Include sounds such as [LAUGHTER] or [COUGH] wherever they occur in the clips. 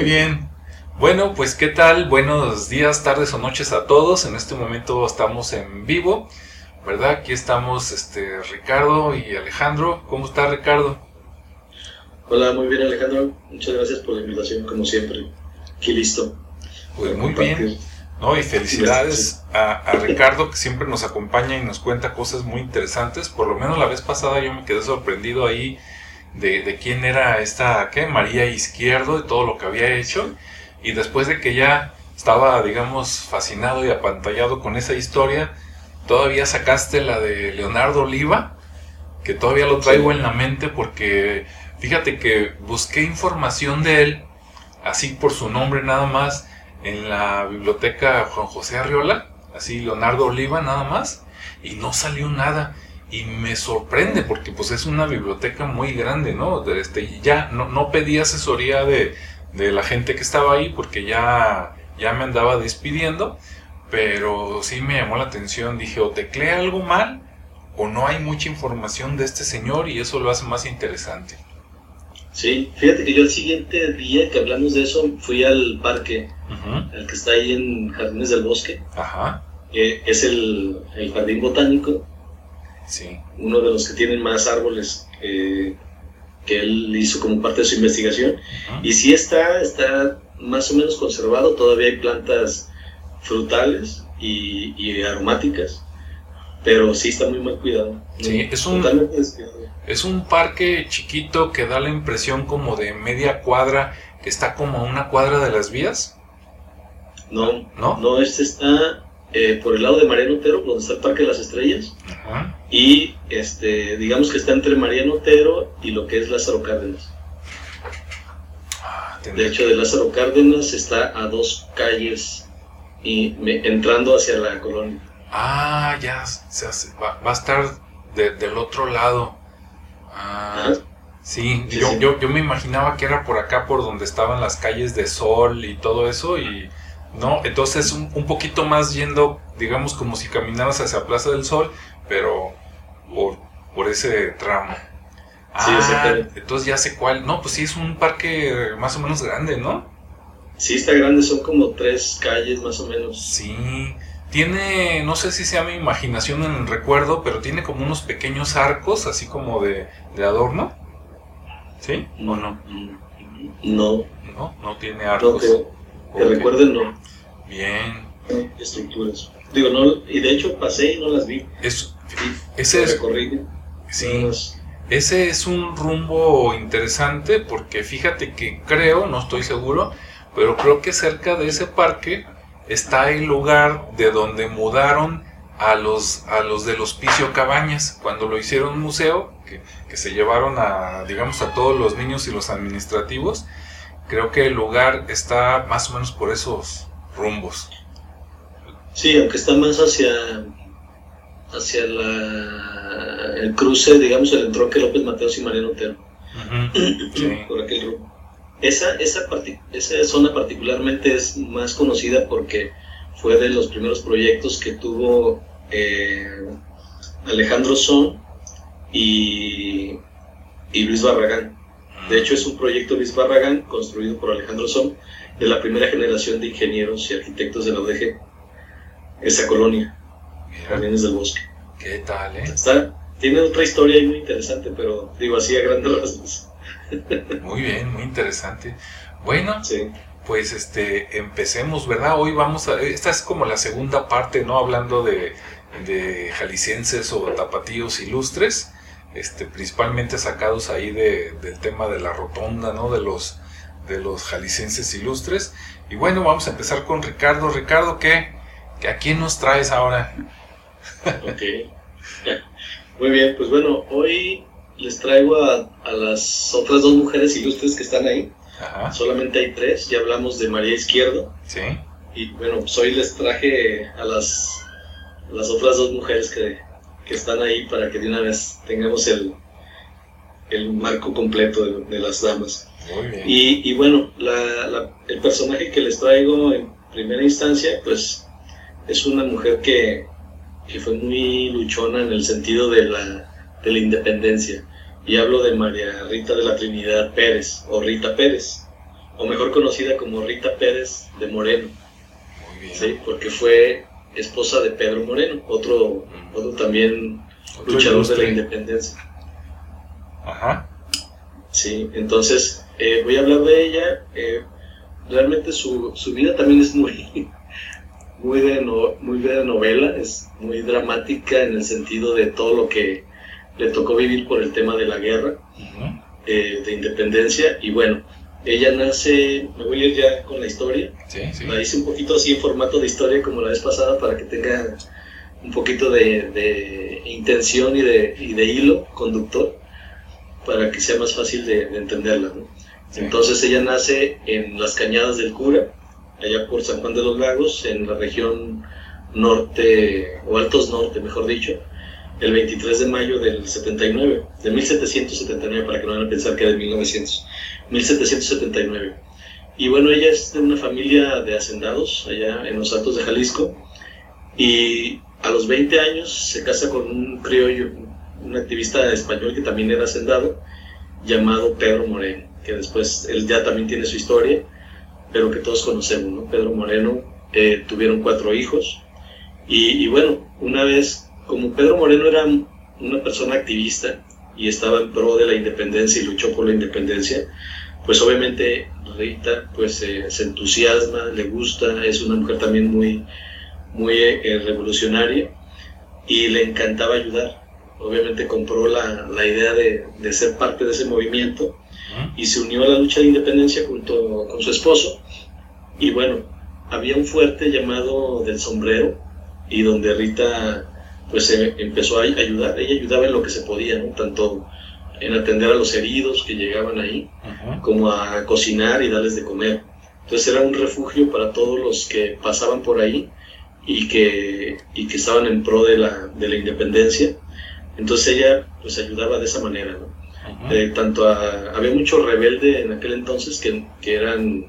Muy bien. Bueno, pues qué tal, buenos días, tardes o noches a todos. En este momento estamos en vivo, ¿verdad? Aquí estamos este, Ricardo y Alejandro. ¿Cómo está Ricardo? Hola, muy bien Alejandro. Muchas gracias por la invitación, como siempre. Aquí listo. Pues muy bien. No, y felicidades a, a, Ricardo que siempre nos acompaña y nos cuenta cosas muy interesantes. Por lo menos la vez pasada yo me quedé sorprendido ahí de, de quién era esta, ¿qué? María Izquierdo, de todo lo que había hecho. Y después de que ya estaba, digamos, fascinado y apantallado con esa historia, todavía sacaste la de Leonardo Oliva, que todavía lo traigo en la mente porque fíjate que busqué información de él, así por su nombre nada más, en la biblioteca Juan José Arriola, así Leonardo Oliva nada más, y no salió nada. Y me sorprende porque pues es una biblioteca muy grande, ¿no? Este, ya no, no pedí asesoría de, de la gente que estaba ahí porque ya, ya me andaba despidiendo, pero sí me llamó la atención, dije o teclea algo mal o no hay mucha información de este señor y eso lo hace más interesante. Sí, fíjate que yo el siguiente día que hablamos de eso fui al parque, el que está ahí en Jardines del Bosque. Ajá. que es el, el, jardín botánico. Sí. Uno de los que tienen más árboles eh, que él hizo como parte de su investigación. Y sí está, está más o menos conservado, todavía hay plantas frutales y, y aromáticas, pero sí está muy mal cuidado. Sí, es un, es un parque chiquito que da la impresión como de media cuadra, que está como a una cuadra de las vías. No, no, no, este está eh, por el lado de Mariano Otero, donde está el Parque de las Estrellas. Y este, digamos que está entre Mariano Otero y lo que es Lázaro Cárdenas. Ah, de hecho, de Lázaro Cárdenas está a dos calles y entrando hacia la colonia. Ah, ya, va, va, a estar del otro lado. Ah, sí, yo, Yo, yo me imaginaba que era por acá, por donde estaban las calles de Sol y todo eso, y ¿no? Entonces un, un, poquito más yendo, digamos, como si caminaras hacia Plaza del Sol, pero por, por ese tramo. Ah, entonces ya sé cuál. No, pues sí, es un parque más o menos grande, ¿no? Sí, está grande, son como tres calles más o menos. Sí, tiene, no sé si sea mi imaginación en el recuerdo, pero tiene como unos pequeños arcos, así como de, de adorno. ¿Sí? ¿O no? No. No, no tiene arcos. Que recuerden, no. Bien. Estructuras. Digo, no, y de hecho pasé y no las vi. Es, ese es. Sí. Ese es un rumbo interesante porque fíjate que creo, no estoy seguro, pero creo que cerca de ese parque está el lugar de donde mudaron a los, a los del Hospicio Cabañas, cuando lo hicieron museo, que, que se llevaron a, digamos, a todos los niños y los administrativos, creo que el lugar está más o menos por esos rumbos. Sí, aunque está más hacia hacia la, el cruce, digamos, el entronque López Mateos y Mariano Otero. [CLEARS THROAT] Por aquel rumbo. Esa, esa, esa zona particularmente es más conocida porque fue de los primeros proyectos que tuvo eh, Alejandro Son y, y Luis Barragán. De hecho, es un proyecto Luis Barragán construido por Alejandro Som, de la primera generación de ingenieros y arquitectos de la UDG. Esa colonia, también es del bosque. ¿Qué tal, eh? Está, tiene otra historia ahí muy interesante, pero digo así a grandes rasgos. [LAUGHS] Muy bien, muy interesante. Bueno, pues este, empecemos, ¿verdad? Hoy vamos a, esta es como la segunda parte, ¿no? Hablando de, de jaliscienses o tapatíos ilustres este, principalmente sacados ahí de, del tema de la rotonda, ¿no? De los, de los jaliscienses ilustres. Y bueno, vamos a empezar con Ricardo. Ricardo, ¿qué? ¿A quién nos traes ahora? ok. Muy bien, pues bueno, hoy les traigo a, a las otras dos mujeres ilustres que están ahí. Solamente hay tres, ya hablamos de María Izquierdo. Sí. Y bueno, pues hoy les traje a las, a las otras dos mujeres que, que están ahí para que de una vez tengamos el, el marco completo de, las damas. Muy bien. Y, y bueno, la, el personaje que les traigo en primera instancia, pues es una mujer que, que fue muy luchona en el sentido de la, de la independencia. Y hablo de María Rita de la Trinidad Pérez, o Rita Pérez, o mejor conocida como Rita Pérez de Moreno. Sí, porque fue esposa de Pedro Moreno, otro, otro también luchador de la independencia. Ajá. Sí, entonces eh, voy a hablar de ella. Eh, realmente su, su, vida también es muy, [LAUGHS] muy, de muy de novela, es muy dramática en el sentido de todo lo que le tocó vivir por el tema de la guerra, eh, de independencia. Y bueno, ella nace, me voy a ir ya con la historia. La hice un poquito así en formato de historia como la vez pasada para que tenga un poquito de, intención y de, y de, hilo conductor para que sea más fácil de, entenderla. Entonces ella nace en las cañadas del cura, allá por San Juan de los Lagos, en la región norte, o altos norte, mejor dicho, el 23 de mayo del 79, de 1779, para que no vayan a pensar que era de 1900, 1779. Y bueno, ella es de una familia de hacendados allá en los Altos de Jalisco, y a los 20 años se casa con un criollo, un activista español que también era hacendado, llamado Pedro Moreno, que después él ya también tiene su historia, pero que todos conocemos, ¿no? Pedro Moreno eh, tuvieron cuatro hijos y, bueno, una vez, como Pedro Moreno era una persona activista y estaba en pro de la independencia y luchó por la independencia, pues obviamente Rita pues se entusiasma, le gusta, es una mujer también muy, muy eh, revolucionaria y le encantaba ayudar. Obviamente compró la, la idea de, de, ser parte de ese movimiento y se unió a la lucha de independencia junto con su esposo. Y bueno, había un fuerte llamado del sombrero y donde Rita pues empezó a ayudar. Ella ayudaba en lo que se podía, tanto en atender a los heridos que llegaban ahí, como a cocinar y darles de comer. Entonces era un refugio para todos los que pasaban por ahí y que, y que estaban en pro de la, de la independencia. Entonces ella pues ayudaba de esa manera, ¿no? Eh, tanto había mucho rebelde en aquel entonces que, que eran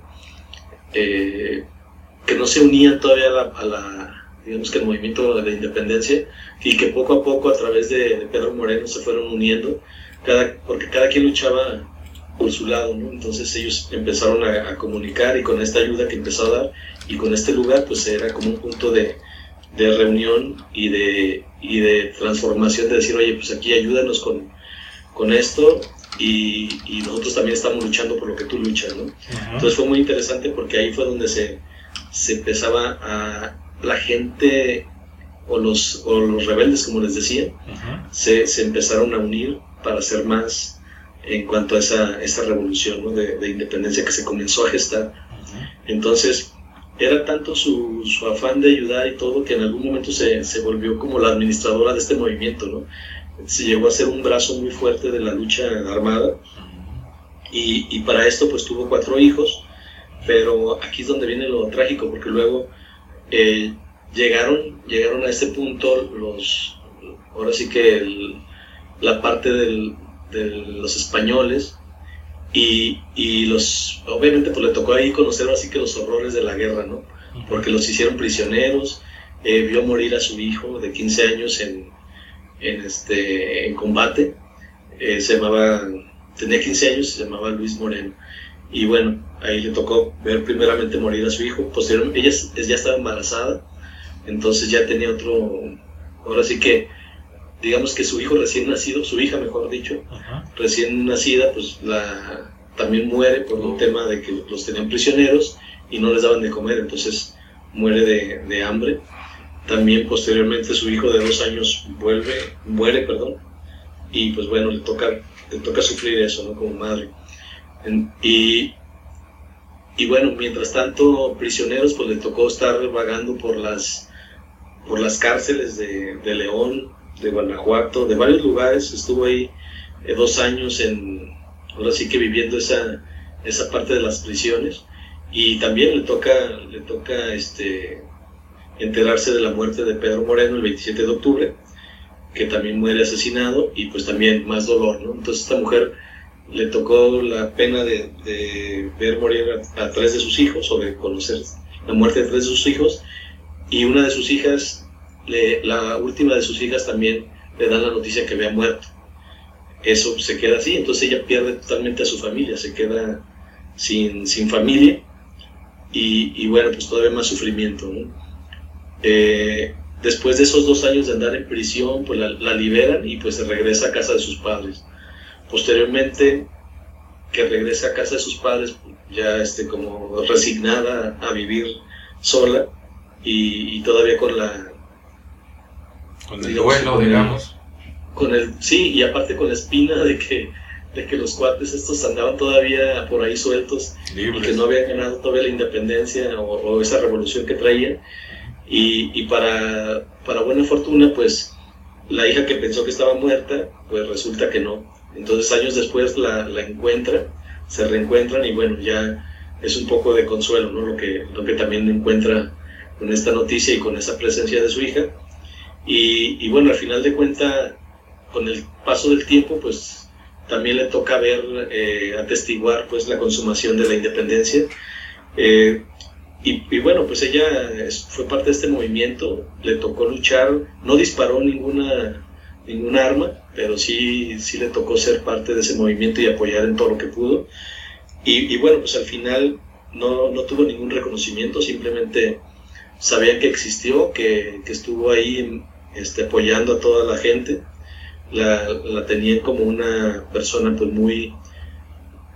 eh, que no se unían todavía a la, digamos que el movimiento de la independencia y que poco a poco a través de, Pedro Moreno se fueron uniendo cada, porque cada quien luchaba por su lado, ¿no? entonces ellos empezaron a, a, comunicar y con esta ayuda que empezó a dar y con este lugar pues era como un punto de, de reunión y de, y de transformación de decir, oye, pues aquí ayúdanos con, con esto y, y, nosotros también estamos luchando por lo que tú luchas, ¿no? Entonces fue muy interesante porque ahí fue donde se, se empezaba a la gente o los, o los rebeldes, como les decía, se, se, empezaron a unir para hacer más en cuanto a esa, esa revolución ¿no? de, de, independencia que se comenzó a gestar. Entonces, era tanto su, su, afán de ayudar y todo que en algún momento se, se, volvió como la administradora de este movimiento, ¿no? Se llegó a ser un brazo muy fuerte de la lucha armada y, y, para esto pues tuvo cuatro hijos, pero aquí es donde viene lo trágico porque luego eh, llegaron, llegaron a ese punto los, ahora sí que el, la parte del, de los españoles y, y, los, obviamente pues le tocó ahí conocer así que los horrores de la guerra, ¿no? Porque los hicieron prisioneros, eh, vio morir a su hijo de 15 años en, en, este, en combate, eh, se llamaba, tenía 15 años, se llamaba Luis Moreno. Y bueno, ahí le tocó ver primeramente morir a su hijo, posteriormente ella ya estaba embarazada, entonces ya tenía otro, ahora sí que digamos que su hijo recién nacido, su hija mejor dicho, recién nacida, pues la, también muere por un tema de que los tenían prisioneros y no les daban de comer, entonces muere de, de hambre. También posteriormente su hijo de dos años vuelve, muere, perdón, y pues bueno, le toca, le toca sufrir eso, ¿no? Como madre. y, y bueno, mientras tanto, prisioneros, pues le tocó estar vagando por las, por las cárceles de, de León, de Guanajuato, de varios lugares, estuvo ahí eh, dos años en, ahora sí que viviendo esa, esa parte de las prisiones. Y también le toca, le toca este, enterarse de la muerte de Pedro Moreno el 27 de octubre, que también muere asesinado y pues también más dolor, ¿no? Entonces esta mujer le tocó la pena de, ver morir a, a, tres de sus hijos o de conocer la muerte de tres de sus hijos. Y una de sus hijas la última de sus hijas también le dan la noticia que había muerto. Eso se queda así, entonces ella pierde totalmente a su familia, se queda sin, sin familia y, bueno, pues todavía más sufrimiento. Eh, después de esos dos años de andar en prisión, pues la, liberan y pues regresa a casa de sus padres. Posteriormente, que regresa a casa de sus padres, ya este, como resignada a vivir sola y, todavía con la... Con el duelo, digamos. con el, sí, y aparte con la espina de que de que los cuates estos andaban todavía por ahí sueltos y que no habían ganado todavía la independencia o, esa revolución que traían. Y, y, para, para buena fortuna, pues la hija que pensó que estaba muerta, pues resulta que no. Entonces años después la, la encuentra, se reencuentran y bueno, ya es un poco de consuelo, ¿no? Lo que, lo que también encuentra con esta noticia y con esa presencia de su hija. Y, y bueno, al final de cuenta, con el paso del tiempo, pues también le toca ver, eh, atestiguar pues la consumación de la independencia. Eh, y, bueno, pues ella fue parte de este movimiento, le tocó luchar, no disparó ninguna, ninguna arma, pero sí, sí le tocó ser parte de ese movimiento y apoyar en todo lo que pudo. Y, bueno, pues al final no, no, tuvo ningún reconocimiento, simplemente sabían que existió, que, que estuvo ahí este, apoyando a toda la gente la, la tenían como una persona pues muy,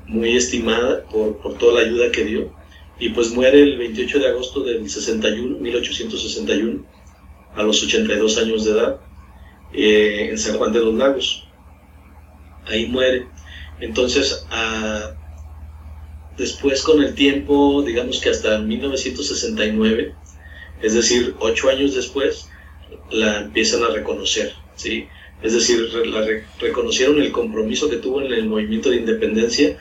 muy estimada por, por, toda la ayuda que dio. Y pues muere el 28 de agosto del 61, 1861, a los 82 años de edad, eh, en San Juan de los Lagos. Ahí muere. Entonces, después con el tiempo, digamos que hasta 1969, es decir, ocho años después, la empiezan a reconocer, ¿sí? Es decir, reconocieron el compromiso que tuvo en el movimiento de independencia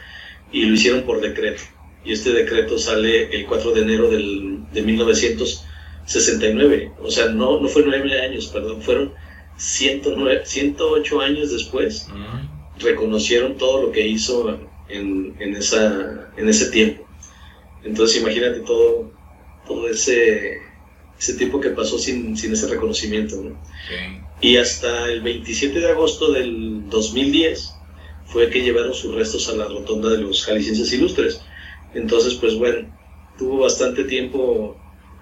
y lo hicieron por decreto. Y este decreto sale el 4 de enero del, de 1969. O sea, no, no fue nueve años, perdón, fueron 109, 108 años después. Reconocieron todo lo que hizo en, en, esa, en ese tiempo. Entonces imagínate todo, todo ese, ese tiempo que pasó sin, sin ese reconocimiento. ¿no? Y hasta el 27 de agosto del 2010 fue que llevaron sus restos a la rotonda de los jaliscienses ilustres. Entonces, pues bueno, tuvo bastante tiempo,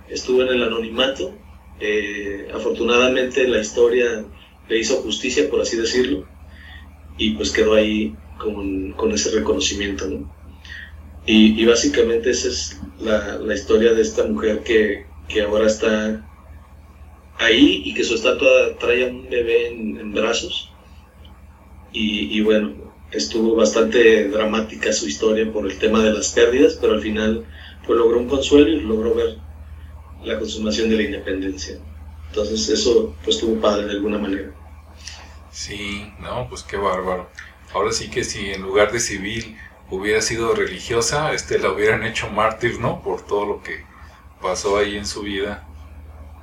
estuvo en el anonimato. Eh, afortunadamente la historia le hizo justicia, por así decirlo, y pues quedó ahí con, con ese reconocimiento. ¿no? Y, y, básicamente esa es la, la, historia de esta mujer que, que ahora está ahí y que su estatua trae a un bebé en, brazos. Y, bueno, estuvo bastante dramática su historia por el tema de las pérdidas, pero al final pues logró un consuelo y logró ver la consumación de la independencia. Entonces eso pues estuvo padre de alguna manera. Sí, no, pues qué bárbaro. Ahora sí que si en lugar de civil hubiera sido religiosa, este la hubieran hecho mártir, ¿no? Por todo lo que pasó ahí en su vida.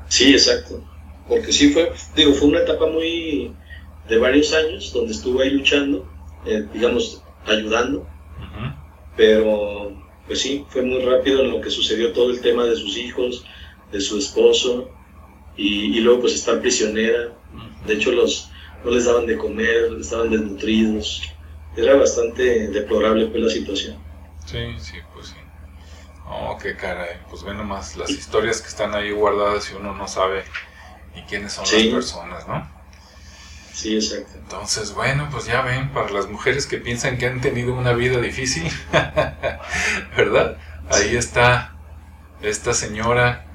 Sí, exacto. Porque sí fue, digo, fue una etapa muy de varios años donde estuvo ahí luchando, eh, digamos, ayudando. Pero, pues sí, fue muy rápido en lo que sucedió todo el tema de sus hijos, de su esposo, y, luego pues estar prisionera. De hecho, los, no les daban de comer, estaban desnutridos. Era bastante deplorable pues, la situación. Sí, sí, pues sí. Oh, qué caray. Pues ve nomás las historias que están ahí guardadas y uno no sabe ni quiénes son las personas, ¿no? Sí, exacto. Entonces, bueno, pues ya ven, para las mujeres que piensan que han tenido una vida difícil, [LAUGHS] ¿verdad? Ahí está esta señora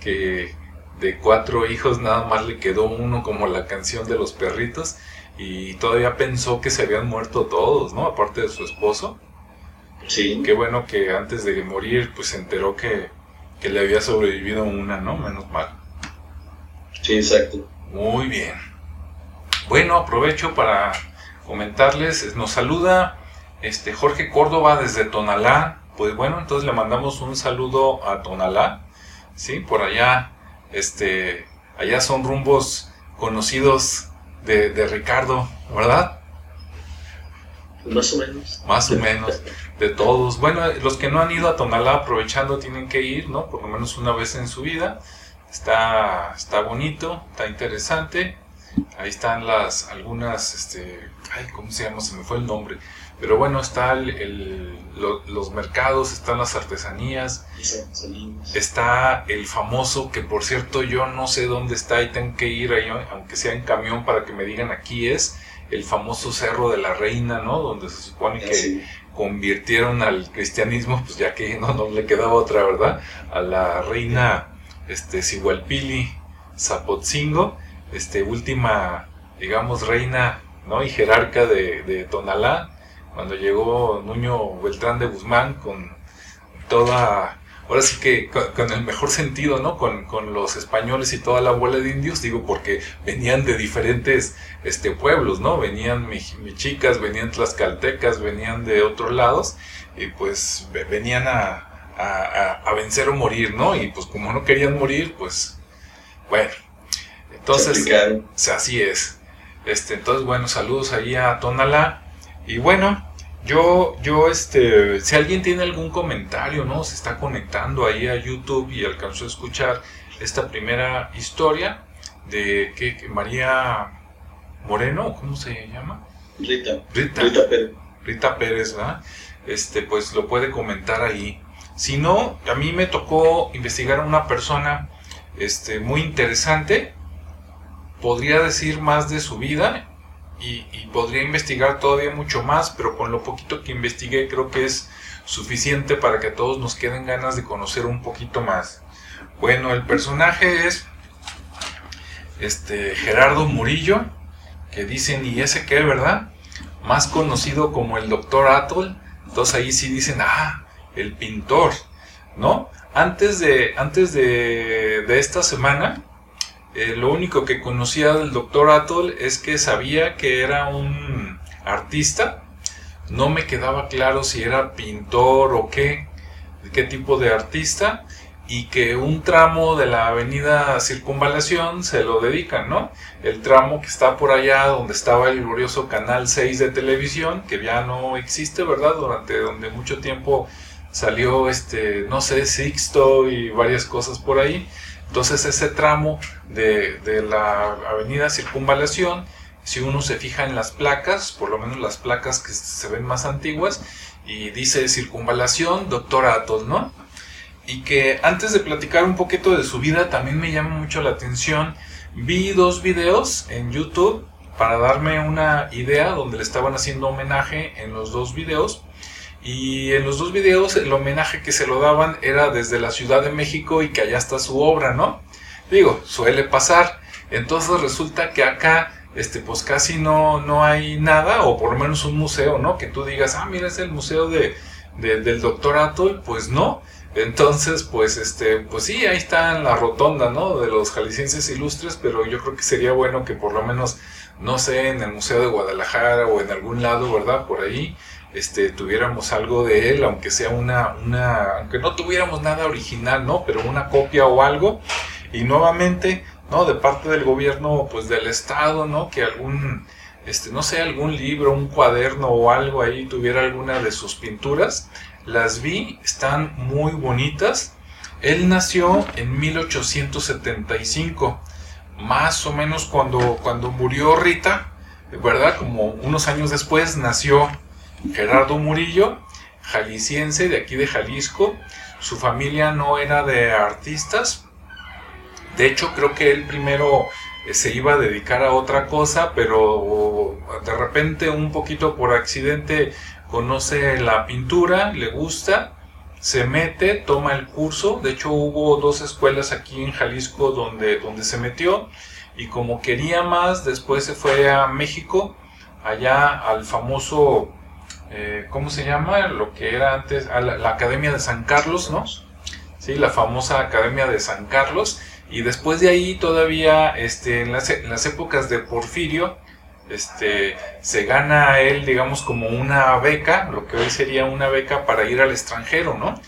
que de cuatro hijos nada más le quedó uno como la canción de los perritos y todavía pensó que se habían muerto todos, ¿no? Aparte de su esposo. Sí. Qué bueno que antes de morir, pues se enteró que, le había sobrevivido una, ¿no? Menos mal. Sí, exacto. Muy bien. Bueno, aprovecho para comentarles, nos saluda este Jorge Córdoba desde Tonalá. Pues bueno, entonces le mandamos un saludo a Tonalá. Sí, por allá, este, allá son rumbos conocidos de, de Ricardo, ¿verdad? Más o menos. Más o menos, de todos. Bueno, los que no han ido a Tonalá aprovechando tienen que ir, ¿no? Por lo menos una vez en su vida. Está, está bonito, está interesante. Ahí están las algunas, este, ay, ¿cómo se llama? Se me fue el nombre. Pero bueno, está el, los mercados, están las artesanías, está el famoso, que por cierto yo no sé dónde está y tengo que ir ahí, aunque sea en camión para que me digan aquí es, el famoso Cerro de la Reina, ¿no? Donde se supone que convirtieron al cristianismo, pues ya que no, no le quedaba otra, ¿verdad? A la reina este, Sigualpili Zapotzingo, este, última, digamos, reina ¿no? y jerarca de, de Tonalá, cuando llegó Nuño Beltrán de Guzmán con toda, ahora sí que con, el mejor sentido, ¿no? Con, los españoles y toda la abuela de indios, digo, porque venían de diferentes este, pueblos, ¿no? Venían mexicas, venían tlaxcaltecas, venían de otros lados, y pues venían a, a, vencer o morir, ¿no? Y pues como no querían morir, pues, bueno, entonces, así es. Este, entonces, bueno, saludos ahí a Tonalá. Y bueno, yo, yo, este, si alguien tiene algún comentario, ¿no? Se está conectando ahí a YouTube y alcanzó a escuchar esta primera historia de que, María Moreno, ¿cómo se llama? Rita. Rita. Pérez. Rita Pérez, ¿verdad? Este, pues lo puede comentar ahí. Si no, a mí me tocó investigar a una persona, este, muy interesante. Podría decir más de su vida y, podría investigar todavía mucho más, pero con lo poquito que investigué creo que es suficiente para que todos nos queden ganas de conocer un poquito más. Bueno, el personaje es este Gerardo Murillo, que dicen, ¿y ese qué, verdad? Más conocido como el Doctor Atoll. Entonces ahí sí dicen, ah, el pintor, ¿no? Antes de, antes de, de esta semana, eh, lo único que conocía del doctor Atoll es que sabía que era un artista. No me quedaba claro si era pintor o qué, qué tipo de artista. Y que un tramo de la avenida Circunvalación se lo dedican, ¿no? El tramo que está por allá donde estaba el glorioso Canal 6 de televisión, que ya no existe, ¿verdad? Durante donde mucho tiempo salió, este, no sé, Sixto y varias cosas por ahí entonces ese tramo de, la avenida Circunvalación, si uno se fija en las placas, por lo menos las placas que se ven más antiguas, y dice Circunvalación, doctor Atos, ¿no? Y que antes de platicar un poquito de su vida, también me llama mucho la atención, vi dos videos en YouTube para darme una idea donde le estaban haciendo homenaje en los dos videos y en los dos videos el homenaje que se lo daban era desde la Ciudad de México y que allá está su obra, ¿no? Digo, suele pasar. Entonces resulta que acá, este, pues casi no, no hay nada, o por lo menos un museo, ¿no? Que tú digas, ah, mira, es el museo de, del doctor Atoll, pues no. Entonces, pues, este, pues sí, ahí está en la rotonda, ¿no? De los jaliscienses ilustres, pero yo creo que sería bueno que por lo menos, no sé, en el Museo de Guadalajara o en algún lado, ¿verdad? Por ahí, este, tuviéramos algo de él, aunque sea una, una, aunque no tuviéramos nada original, ¿no? Pero una copia o algo. Y nuevamente, ¿no? De parte del gobierno, pues del Estado, ¿no? Que algún, este, no sé, algún libro, un cuaderno o algo ahí tuviera alguna de sus pinturas. Las vi, están muy bonitas. Él nació en 1875, más o menos cuando, cuando murió Rita, ¿verdad? Como unos años después nació Gerardo Murillo, jalisciense de aquí de Jalisco. Su familia no era de artistas. De hecho, creo que él primero eh, se iba a dedicar a otra cosa, pero de repente un poquito por accidente conoce la pintura, le gusta, se mete, toma el curso. De hecho, hubo dos escuelas aquí en Jalisco donde, donde se metió y como quería más, después se fue a México, allá al famoso eh, ¿cómo se llama? Lo que era antes, la, Academia de San Carlos, ¿no? Sí, la famosa Academia de San Carlos. Y después de ahí todavía, este, en las, épocas de Porfirio, este, se gana él, digamos, como una beca, lo que hoy sería una beca para ir al extranjero, ¿no?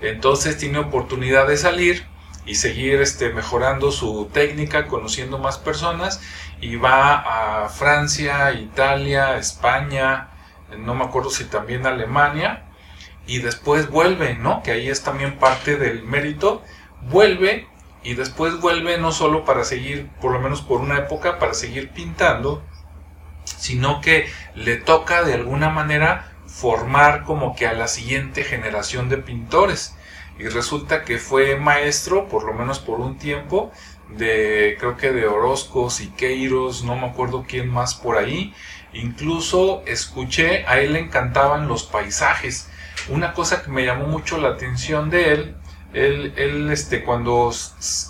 Entonces tiene oportunidad de salir y seguir este, mejorando su técnica, conociendo más personas y va a Francia, Italia, España, no me acuerdo si también Alemania, y después vuelve, ¿no? Que ahí es también parte del mérito, vuelve y después vuelve no solo para seguir, por lo menos por una época, para seguir pintando, sino que le toca de alguna manera formar como que a la siguiente generación de pintores. Y resulta que fue maestro, por lo menos por un tiempo, de creo que de Orozco, Siqueiros, no me acuerdo quién más por ahí. Incluso escuché, a él le encantaban los paisajes. Una cosa que me llamó mucho la atención de él él, él, este, cuando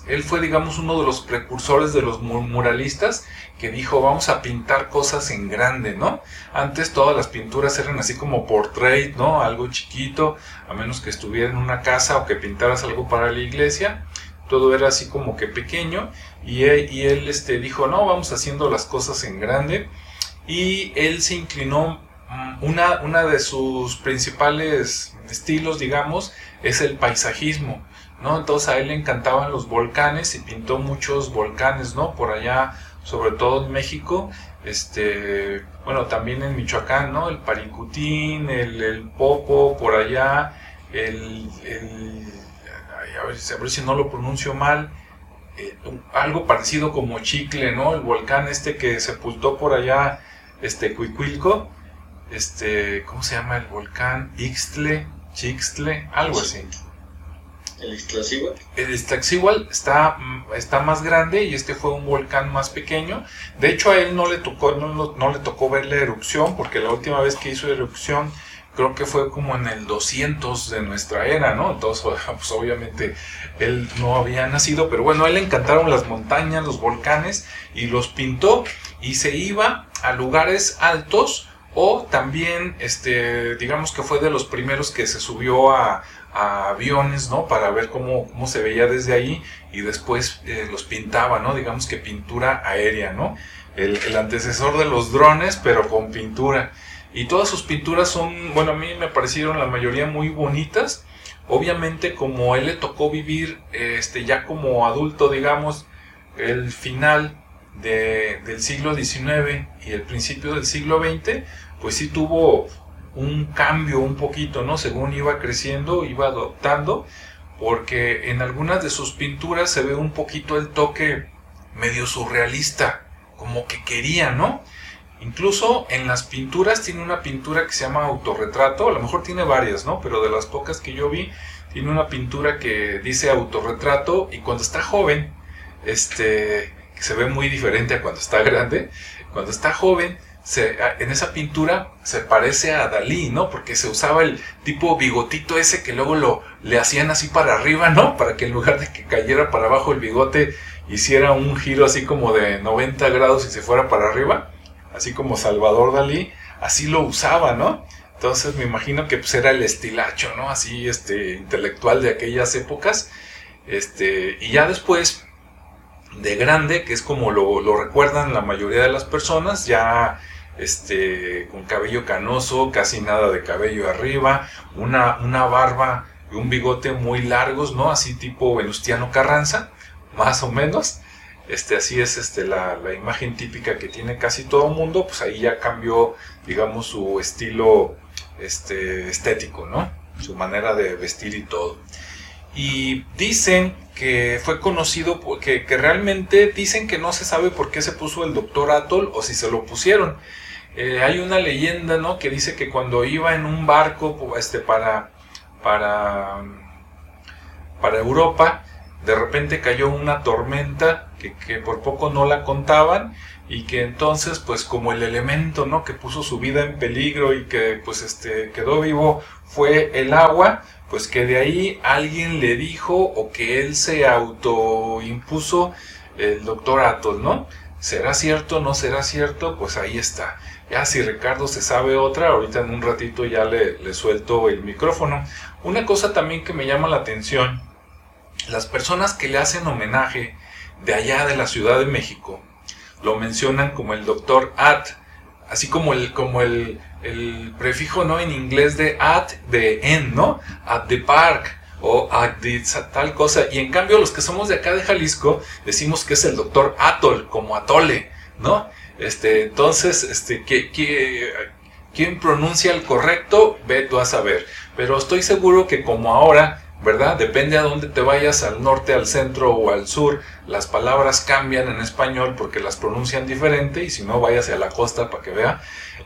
él fue, digamos, uno de los precursores de los muralistas que dijo, vamos a pintar cosas en grande, ¿no? Antes todas las pinturas eran así como portrait, ¿no? Algo chiquito, a menos que estuviera en una casa o que pintaras algo para la iglesia. Todo era así como que pequeño. Y él, y él este, dijo, no, vamos haciendo las cosas en grande. Y él se inclinó, mm, una, una de sus principales estilos, digamos, es el paisajismo, ¿no? Entonces a él le encantaban los volcanes y pintó muchos volcanes, ¿no? Por allá, sobre todo en México, este, bueno, también en Michoacán, ¿no? El Paricutín, el, Popo, por allá, el, a, ver, si no lo pronuncio mal, eh, algo parecido como Chicle, ¿no? El volcán este que sepultó por allá, este, Cuicuilco, este, ¿cómo se llama el volcán? Ixtle, Chixtle, algo así. ¿El Iztaccíhuatl? El Iztaccíhuatl está, mm, está más grande y este fue un volcán más pequeño. De hecho, a él no le tocó, no, no le tocó ver la erupción, porque la última vez que hizo erupción creo que fue como en el 200 de nuestra era, ¿no? Entonces, [LAUGHS] pues obviamente él no había nacido, pero bueno, a él le encantaron las montañas, los volcanes, y los pintó y se iba a lugares altos o también, este, digamos que fue de los primeros que se subió a, aviones, ¿no? Para ver cómo, cómo, se veía desde ahí y después eh, los pintaba, ¿no? Digamos que pintura aérea, ¿no? El, el, antecesor de los drones, pero con pintura. Y todas sus pinturas son, bueno, a mí me parecieron la mayoría muy bonitas. Obviamente, como él le tocó vivir, este, ya como adulto, digamos, el final del siglo XIX y el principio del siglo XX, pues sí tuvo un cambio un poquito, ¿no? Según iba creciendo, iba adoptando, porque en algunas de sus pinturas se ve un poquito el toque medio surrealista, como que quería, ¿no? Incluso en las pinturas tiene una pintura que se llama autorretrato, a lo mejor tiene varias, ¿no? Pero de las pocas que yo vi, tiene una pintura que dice autorretrato y cuando está joven, este, se ve muy diferente a cuando está [LAUGHS] grande, cuando está joven, en esa pintura se parece a Dalí, ¿no? Porque se usaba el tipo bigotito ese que luego lo le hacían así para arriba, ¿no? [LAUGHS] Para que en lugar de que cayera para abajo el bigote hiciera un giro así como de 90 grados y se fuera para arriba, así como Salvador Dalí, así lo usaba, ¿no? Entonces me imagino que pues era el estilacho, ¿no? Así este intelectual de aquellas épocas. Este, y ya después de grande, que es como lo, recuerdan la mayoría de las personas, ya este, con cabello canoso, casi nada de cabello arriba, una, una barba y un bigote muy largos, ¿no? Así tipo Venustiano Carranza, más o menos. Este, así es este, la, la imagen típica que tiene casi todo el mundo, pues ahí ya cambió, digamos, su estilo este, estético, ¿no? Su manera de vestir y todo. Y dicen que fue conocido, que, que realmente dicen que no se sabe por qué se puso el doctor Atoll o si se lo pusieron. Eh, hay una leyenda, ¿no? Que dice que cuando iba en un barco este, para, para, para Europa, de repente cayó una tormenta que, por poco no la contaban y que entonces pues como el elemento no que puso su vida en peligro y que pues este quedó vivo fue el agua pues que de ahí alguien le dijo o que él se autoimpuso el doctor Atos, ¿no? ¿Será cierto? ¿No será cierto? Pues ahí está. Ya si Ricardo se sabe otra, ahorita en un ratito ya le, le suelto el micrófono. Una cosa también que me llama la atención, las personas que le hacen homenaje de allá de la Ciudad de México, lo mencionan como el doctor At, así como el, como el, prefijo no en inglés de at de en, ¿no? At the park o at the tal cosa. Y en cambio los que somos de acá de Jalisco decimos que es el doctor Atol, como Atole, ¿no? Este, entonces, este, ¿quién pronuncia el correcto? Ve tú a saber. Pero estoy seguro que como ahora ¿verdad? Depende a dónde te vayas, al norte, al centro o al sur, las palabras cambian en español porque las pronuncian diferente y si no, vayas a la costa para que vea.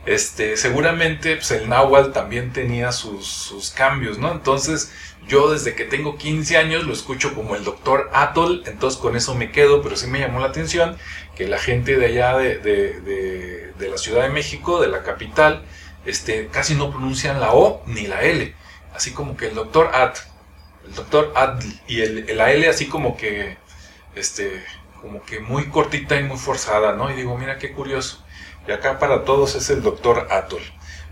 Este, seguramente pues, el náhuatl también tenía sus, sus, cambios, ¿no? Entonces, yo desde que tengo 15 años lo escucho como el doctor Atol, entonces con eso me quedo, pero sí me llamó la atención que la gente de allá de, de, de, la Ciudad de México, de la capital, este, casi no pronuncian la O ni la L, así como que el doctor At el doctor Adl y el, la L así como que, este, como que muy cortita y muy forzada, ¿no? Y digo, mira qué curioso. Y acá para todos es el doctor Atol.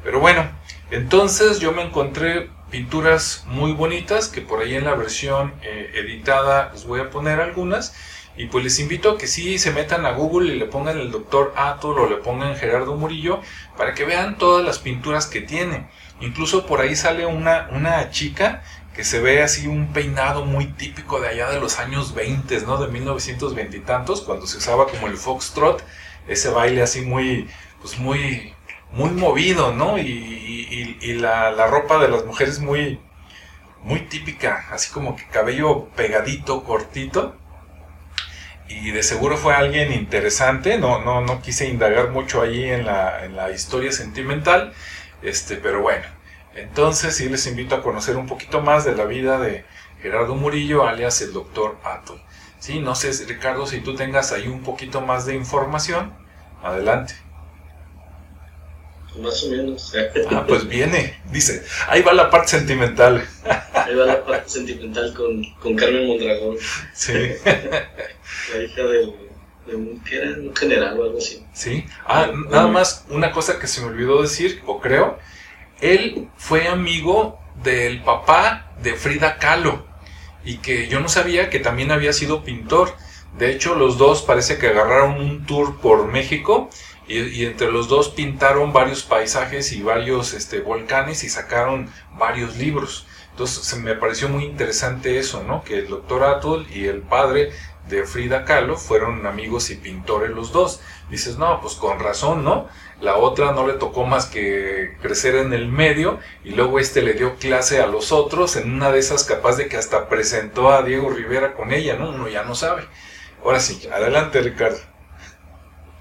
Pero bueno, entonces yo me encontré pinturas muy bonitas que por ahí en la versión eh, editada les voy a poner algunas. Y pues les invito a que sí se metan a Google y le pongan el doctor Atol o le pongan Gerardo Murillo para que vean todas las pinturas que tiene. Incluso por ahí sale una, una chica que se ve así un peinado muy típico de allá de los años 20, ¿no? De 1920 y tantos, cuando se usaba como el foxtrot, ese baile así muy, pues muy, muy movido, ¿no? Y, la, la, ropa de las mujeres muy, muy típica, así como que cabello pegadito, cortito. Y de seguro fue alguien interesante, no, no, no quise indagar mucho allí en la, en la historia sentimental, este, pero bueno, entonces sí les invito a conocer un poquito más de la vida de Gerardo Murillo, alias el doctor Ato. Sí, no sé, Ricardo, si tú tengas ahí un poquito más de información, adelante. Más o menos. Ah, pues viene, dice, ahí va la parte sentimental. Ahí va la parte sentimental con, Carmen Mondragón. Sí. [LAUGHS] La hija de un, un general o algo así. Sí. Ah, nada más una cosa que se me olvidó decir, o creo, él fue amigo del papá de Frida Kahlo y que yo no sabía que también había sido pintor. De hecho, los dos parece que agarraron un tour por México y, entre los dos pintaron varios paisajes y varios este, volcanes y sacaron varios libros. Entonces se me pareció muy interesante eso, ¿no? Que el doctor Atul y el padre de Frida Kahlo fueron amigos y pintores los dos. Dices, no, pues con razón, ¿no? La otra no le tocó más que crecer en el medio y luego este le dio clase a los otros, en una de esas capaz de que hasta presentó a Diego Rivera con ella, ¿no? Uno ya no sabe. Ahora sí, adelante Ricardo.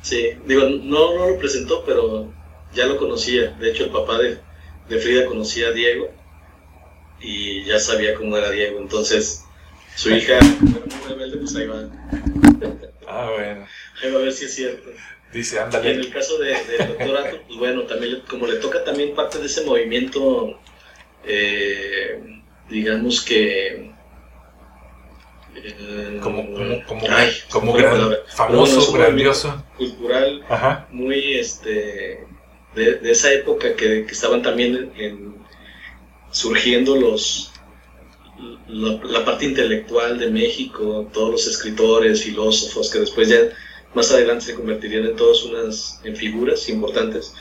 Sí, digo, no, no lo presentó, pero ya lo conocía. De hecho, el papá de, de Frida conocía a Diego y ya sabía cómo era Diego. Entonces, su hija, pues ahí va. Ah, bueno. Ahí va a ver si es cierto. Dice, ándale. Y en el caso del de doctor pues bueno, también como le toca también parte de ese movimiento, eh, digamos que... Eh, como como, como, famoso, grandioso. Cultural, muy este de, esa época que, estaban también surgiendo los la, parte intelectual de México, todos los escritores, filósofos que después ya más adelante se convertirían en todas unas en figuras importantes.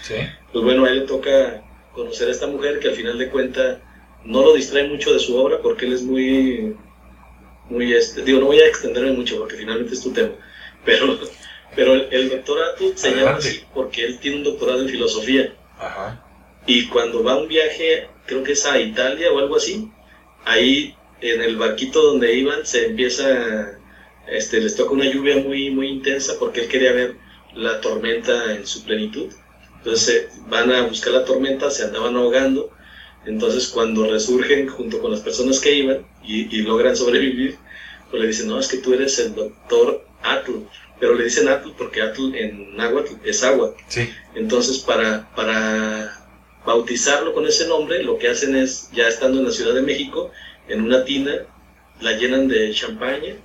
Pues bueno, a él le toca conocer a esta mujer que al final de cuenta no lo distrae mucho de su obra porque él es muy, muy este, digo, no voy a extenderme mucho porque finalmente es tu tema, pero, pero el, doctorado se llama así porque él tiene un doctorado en filosofía. Y cuando va a un viaje, creo que es a Italia o algo así, ahí en el barquito donde iban se empieza este, les toca una lluvia muy, muy intensa porque él quería ver la tormenta en su plenitud. Entonces van a buscar la tormenta, se andaban ahogando. Entonces cuando resurgen junto con las personas que iban y, logran sobrevivir, pues le dicen, no, es que tú eres el doctor Atl. Pero le dicen Atl porque Atl en náhuatl es agua. Sí. Entonces para, para bautizarlo con ese nombre, lo que hacen es, ya estando en la Ciudad de México, en una tina, la llenan de champaña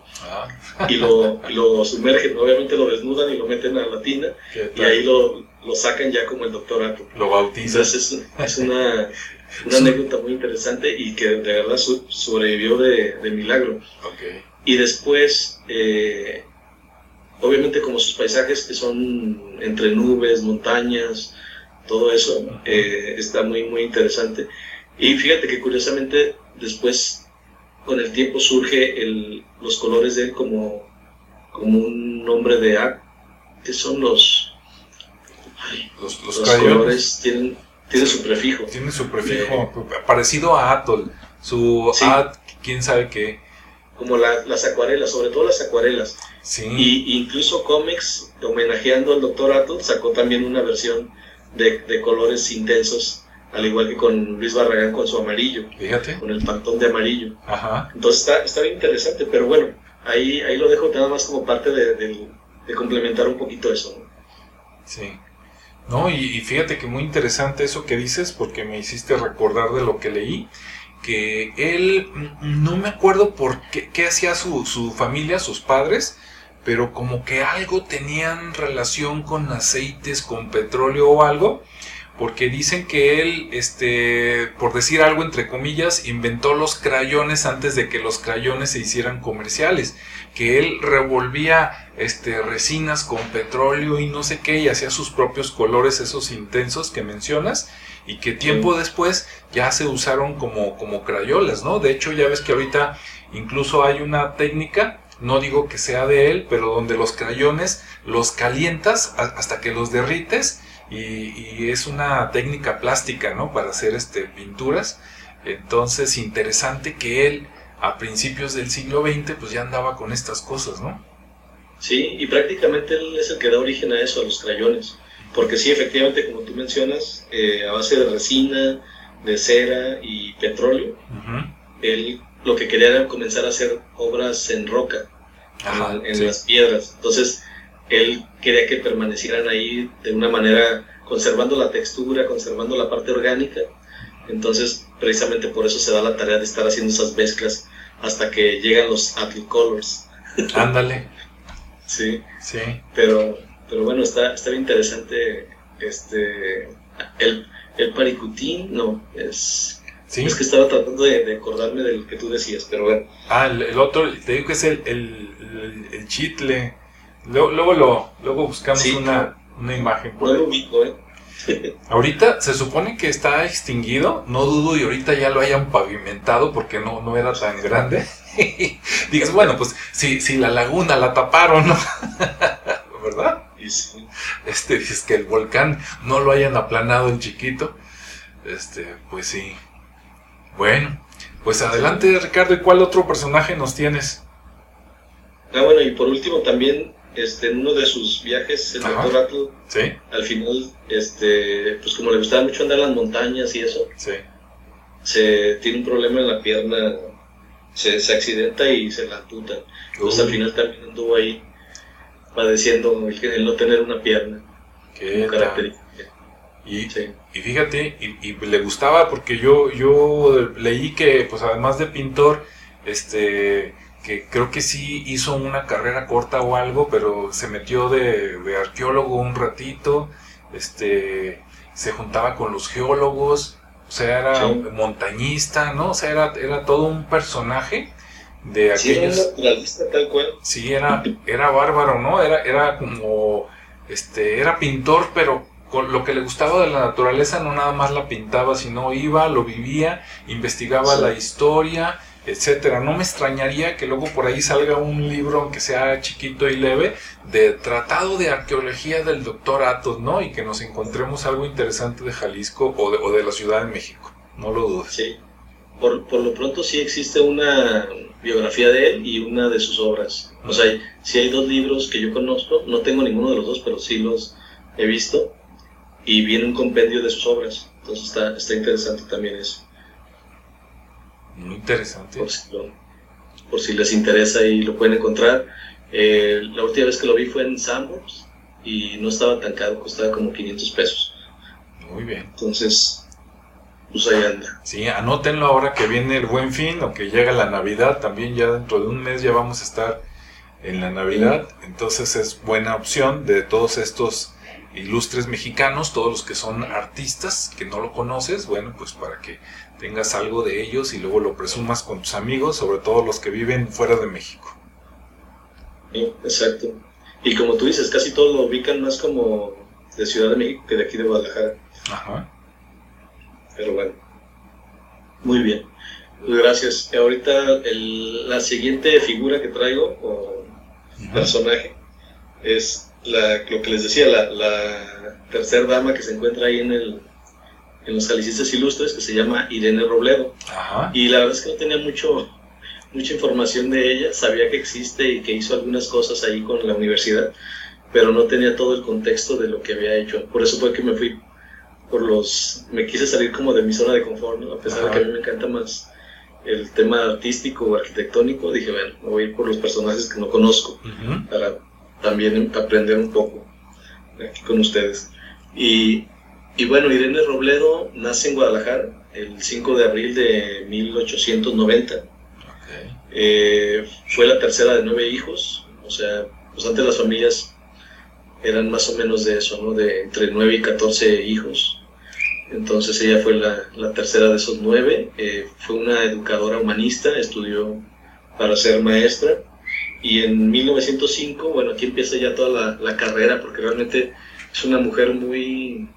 y lo, lo, sumergen, obviamente lo desnudan y lo meten a la tina y ahí lo, lo, sacan ya como el doctorato. Lo bautizan. Entonces es, una, una anécdota muy interesante y que de verdad sobrevivió de, de milagro. Y después, eh, obviamente como sus paisajes que son entre nubes, montañas, todo eso eh, está muy, muy interesante. Y fíjate que curiosamente después con el tiempo surge el, los colores de él como, como un nombre de A, que son los... los, colores tienen, tienen su prefijo. Tiene su prefijo, parecido a Atol. su ad, quién sabe qué. Como las acuarelas, sobre todo las acuarelas. Sí. Y incluso cómics, homenajeando al Dr. Atul, sacó también una versión de, de colores intensos al igual que con Luis Barragán con su amarillo, Fíjate. con el pantón de amarillo. Ajá. Entonces está, está bien interesante, pero bueno, ahí, ahí lo dejo nada más como parte de, de, complementar un poquito eso. Sí. No, y, fíjate que muy interesante eso que dices, porque me hiciste recordar de lo que leí, que él, mm, no me acuerdo por qué, qué hacía su, su familia, sus padres, pero como que algo tenían relación con aceites, con petróleo o algo, porque dicen que él, este, por decir algo entre comillas, inventó los crayones antes de que los crayones se hicieran comerciales, que él revolvía este, resinas con petróleo y no sé qué y hacía sus propios colores esos intensos que mencionas y que tiempo después ya se usaron como, como crayolas, ¿no? De hecho ya ves que ahorita incluso hay una técnica no digo que sea de él, pero donde los crayones los calientas hasta que los derrites y, es una técnica plástica, ¿no? Para hacer este, pinturas. Entonces, interesante que él a principios del siglo XX pues ya andaba con estas cosas, ¿no? Sí, y prácticamente él es el que da origen a eso, a los crayones. Porque sí, efectivamente, como tú mencionas, eh, a base de resina, de cera y petróleo, él lo que quería era comenzar a hacer obras en roca, en, las piedras. Entonces, él quería que permanecieran ahí de una manera conservando la textura, conservando la parte orgánica. Entonces, precisamente por eso se da la tarea de estar haciendo esas mezclas hasta que llegan los Colors. Ándale. [LAUGHS] sí. Sí. Pero, pero bueno, está, está bien interesante este el, el paricutín, no, es Es que estaba tratando de, acordarme del que tú decías, pero bueno. Ah, el, otro, te digo que es el, el, el chitle. Luego, luego, lo, luego buscamos una, una, imagen. Por ¿eh? [LAUGHS] ahorita se supone que está extinguido, no dudo y ahorita ya lo hayan pavimentado porque no, no era tan grande. [LAUGHS] Dices, bueno, pues si, si la laguna la taparon, ¿no? [LAUGHS] ¿verdad? Este, dices que el volcán no lo hayan aplanado en chiquito. Este, pues sí. Bueno, pues adelante Ricardo, ¿y cuál otro personaje nos tienes? Ah, bueno, y por último también este, en uno de sus viajes, el doctor Rattle, al final, este, pues como le gustaba mucho andar en las montañas y eso, se tiene un problema en la pierna, se, se accidenta y se la amputa. Entonces al final también anduvo ahí padeciendo el, no tener una pierna. Qué característica. Y, y fíjate, y, le gustaba porque yo, yo leí que, pues además de pintor, este que creo que sí hizo una carrera corta o algo, pero se metió de, arqueólogo un ratito, este, se juntaba con los geólogos, o sea, era montañista, ¿no? O sea, era, era todo un personaje de aquellos... Sí, era naturalista tal cual. Sí, era, era bárbaro, ¿no? Era, era como, este, era pintor, pero con lo que le gustaba de la naturaleza no nada más la pintaba, sino iba, lo vivía, investigaba la historia, etcétera. No me extrañaría que luego por ahí salga un libro, aunque sea chiquito y leve, de tratado de arqueología del doctor Atos, ¿no? Y que nos encontremos algo interesante de Jalisco o de, o de la Ciudad de México. No lo dudes. Sí. Por, por, lo pronto sí existe una biografía de él y una de sus obras. O sea, si hay dos libros que yo conozco, no tengo ninguno de los dos, pero sí los he visto. Y viene un compendio de sus obras. Entonces está, está interesante también eso. Muy interesante. Por si, les interesa y lo pueden encontrar. Eh, la última vez que lo vi fue en Sambors y no estaba tan caro, costaba como 500 pesos. Muy bien. Entonces, pues ahí anda. Sí, anótenlo ahora que viene el buen fin o que llega la Navidad. También ya dentro de un mes ya vamos a estar en la Navidad. Entonces es buena opción de todos estos ilustres mexicanos, todos los que son artistas, que no lo conoces, bueno, pues para que tengas algo de ellos y luego lo presumas con tus amigos, sobre todo los que viven fuera de México. exacto. Y como tú dices, casi todos lo ubican más como de Ciudad de México que de aquí de Guadalajara. Ajá. Pero bueno, muy bien. Gracias. Ahorita la siguiente figura que traigo, o personaje, es la, lo que les decía, la, la tercera dama que se encuentra ahí en el, en los Jalicistas Ilustres, que se llama Irene Robledo. Y la verdad es que no tenía mucho, mucha información de ella, sabía que existe y que hizo algunas cosas ahí con la universidad, pero no tenía todo el contexto de lo que había hecho. Por eso fue que me fui por los... me quise salir como de mi zona de confort, a pesar de que a mí me encanta más el tema artístico o arquitectónico, dije, bueno, me voy a ir por los personajes que no conozco, para también aprender un poco aquí con ustedes. Y, y bueno, Irene Robledo nace en Guadalajara el 5 de abril de 1890 eh, fue la tercera de nueve hijos, o sea, pues antes las familias eran más o menos de eso, ¿no? De entre nueve y 14 hijos. Entonces ella fue la, tercera de esos nueve. Eh, fue una educadora humanista, estudió para ser maestra. Y en 1905, bueno, aquí empieza ya toda la, la carrera, porque realmente es una mujer muy,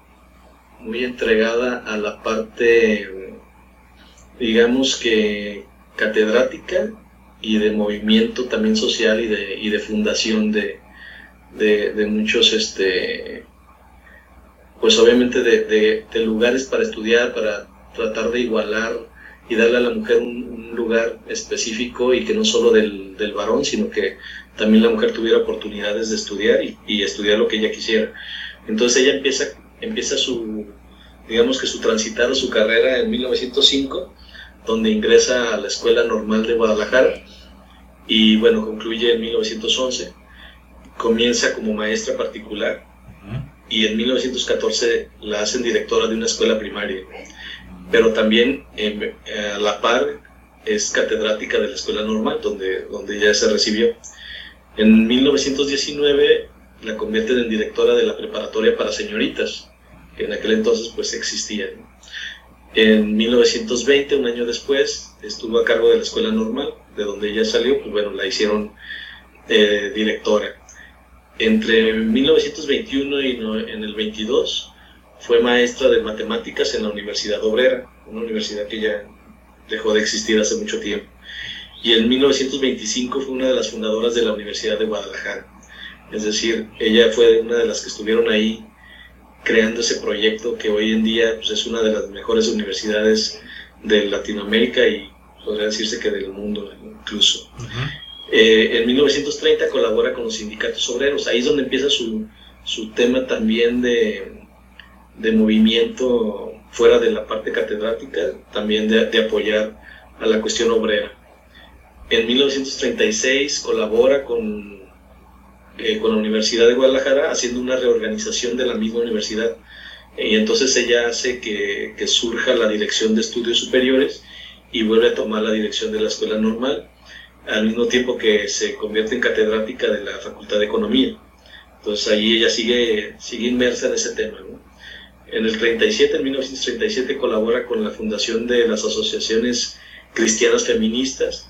muy entregada a la parte, digamos que catedrática y de movimiento también social y de, y de fundación de, de, muchos, este, pues obviamente de, de, lugares para estudiar, para tratar de igualar y darle a la mujer un, lugar específico y que no solo del, del, varón, sino que también la mujer tuviera oportunidades de estudiar y, y, estudiar lo que ella quisiera. Entonces ella empieza, empieza su, digamos que su transitar o su carrera en 1905 donde ingresa a la Escuela Normal de Guadalajara y bueno, concluye en 1911. Comienza como maestra particular y en 1914 la hacen directora de una escuela primaria, pero también eh, a la par es catedrática de la escuela normal donde, donde ya se recibió. En 1919 la convierten en directora de la preparatoria para señoritas, que en aquel entonces pues existía. En 1920, un año después, estuvo a cargo de la escuela normal, de donde ella salió, pues bueno, la hicieron eh, directora. Entre 1921 y en el 22 fue maestra de matemáticas en la Universidad Obrera, una universidad que ya dejó de existir hace mucho tiempo. Y en 1925 fue una de las fundadoras de la Universidad de Guadalajara. Es decir, ella fue una de las que estuvieron ahí creando ese proyecto que hoy en día pues, es una de las mejores universidades de Latinoamérica y podría decirse que del mundo incluso. Eh, en 1930 colabora con los sindicatos obreros, ahí es donde empieza su, su tema también de, de, movimiento fuera de la parte catedrática, también de, de apoyar a la cuestión obrera. En 1936 colabora con eh, con la Universidad de Guadalajara haciendo una reorganización de la misma universidad. Y entonces ella hace que, que, surja la dirección de estudios superiores y vuelve a tomar la dirección de la escuela normal, al mismo tiempo que se convierte en catedrática de la Facultad de Economía. Entonces ahí ella sigue, sigue inmersa en ese tema. En el 37, en 1937, colabora con la fundación de las asociaciones cristianas feministas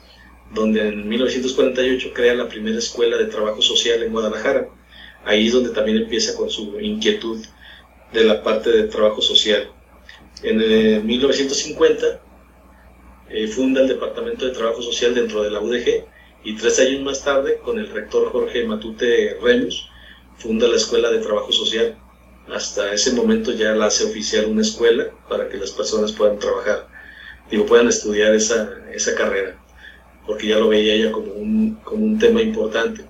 donde en 1948 crea la primera escuela de trabajo social en Guadalajara. Ahí es donde también empieza con su inquietud de la parte de trabajo social. En 1950 eh, eh, funda el Departamento de Trabajo Social dentro de la UDG y tres años más tarde, con el rector Jorge Matute Remus, funda la Escuela de Trabajo Social. Hasta ese momento ya la hace oficial una escuela para que las personas puedan trabajar, digo, puedan estudiar esa, esa carrera porque ya lo veía ella como un, como un tema importante.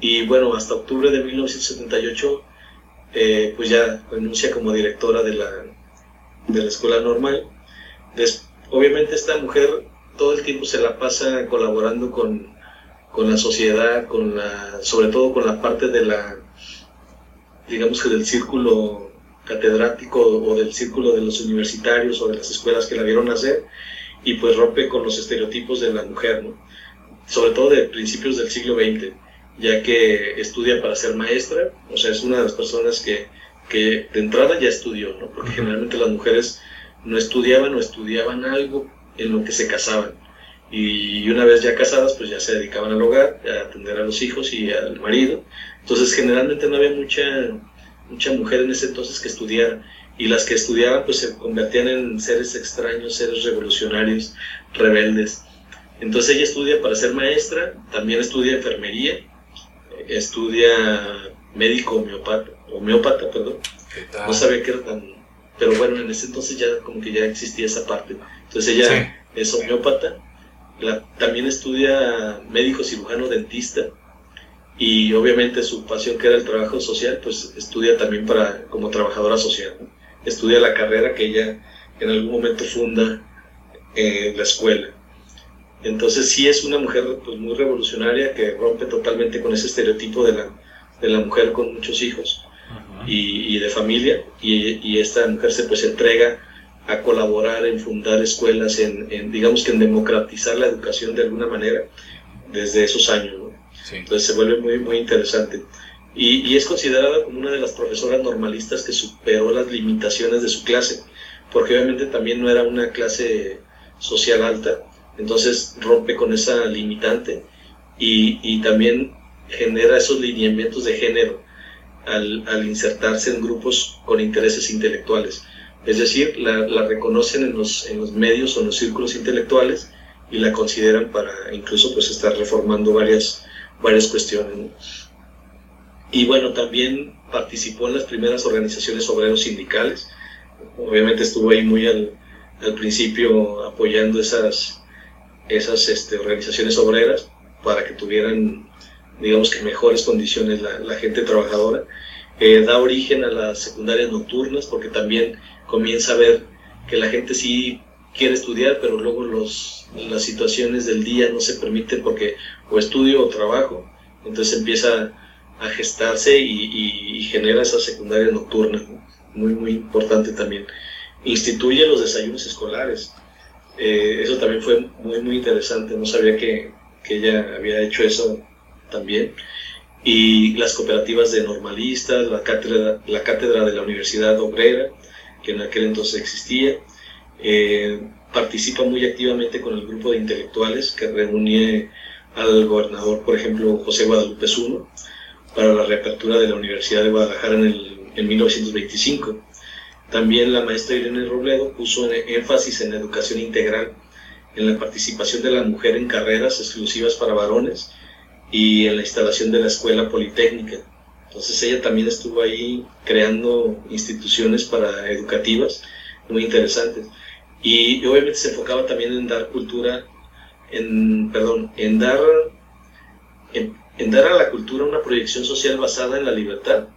Y bueno, hasta octubre de 1978, eh, pues ya renuncia como directora de la, de la escuela normal. obviamente esta mujer todo el tiempo se la pasa colaborando con, con la sociedad, con la, sobre todo con la parte de la, digamos que del círculo catedrático o del círculo de los universitarios o de las escuelas que la vieron hacer y pues rompe con los estereotipos de la mujer, ¿no? sobre todo de principios del siglo XX, ya que estudia para ser maestra, o sea, es una de las personas que, que de entrada ya estudió, ¿no? porque generalmente las mujeres no estudiaban o estudiaban algo en lo que se casaban. Y una vez ya casadas, pues ya se dedicaban al hogar, a atender a los hijos y al marido. Entonces, generalmente no había mucha, mucha mujer en ese entonces que estudiara y las que estudiaban pues se convertían en seres extraños, seres revolucionarios, rebeldes. Entonces ella estudia para ser maestra, también estudia enfermería, estudia médico homeopata, homeópata, perdón. No sabía que era tan, pero bueno, en ese entonces ya como que ya existía esa parte. Entonces ella es homeópata, también estudia médico cirujano dentista y obviamente su pasión que era el trabajo social, pues estudia también para como trabajadora social. Estudia la carrera que ella en algún momento funda en la escuela. Entonces sí es una mujer pues, muy revolucionaria que rompe totalmente con ese estereotipo de la, de la mujer con muchos hijos y, de familia y, esta mujer se pues entrega a colaborar en fundar escuelas, en, digamos que en democratizar la educación de alguna manera desde esos años. Entonces se vuelve muy, muy interesante. Y, y, es considerada como una de las profesoras normalistas que superó las limitaciones de su clase, porque obviamente también no era una clase social alta, entonces rompe con esa limitante y, y también genera esos lineamientos de género al, al, insertarse en grupos con intereses intelectuales. Es decir, la, reconocen en los, en los medios o en los círculos intelectuales y la consideran para incluso pues estar reformando varias, varias cuestiones. Y bueno, también participó en las primeras organizaciones obreros sindicales. Obviamente estuvo ahí muy al, principio apoyando esas, esas este, organizaciones obreras para que tuvieran, digamos que mejores condiciones la, la gente trabajadora. Eh, da origen a las secundarias nocturnas porque también comienza a ver que la gente sí quiere estudiar, pero luego los, las situaciones del día no se permiten porque o estudio o trabajo. Entonces empieza a gestarse y, y, genera esa secundaria nocturna, muy, muy importante también. Instituye los desayunos escolares. Eh, eso también fue muy, muy interesante. No sabía que, que, ella había hecho eso también. Y las cooperativas de normalistas, la cátedra, la cátedra de la Universidad Obrera, que en aquel entonces existía. Eh, participa muy activamente con el grupo de intelectuales que reúne al gobernador, por ejemplo, José Guadalupe Zuno, para la reapertura de la Universidad de Guadalajara en, el, en 1925. También la maestra Irene Robledo puso énfasis en la educación integral, en la participación de la mujer en carreras exclusivas para varones y en la instalación de la escuela politécnica. Entonces ella también estuvo ahí creando instituciones para educativas muy interesantes. Y obviamente se enfocaba también en dar cultura, en, perdón, en dar, en dar a la cultura una proyección social basada en la libertad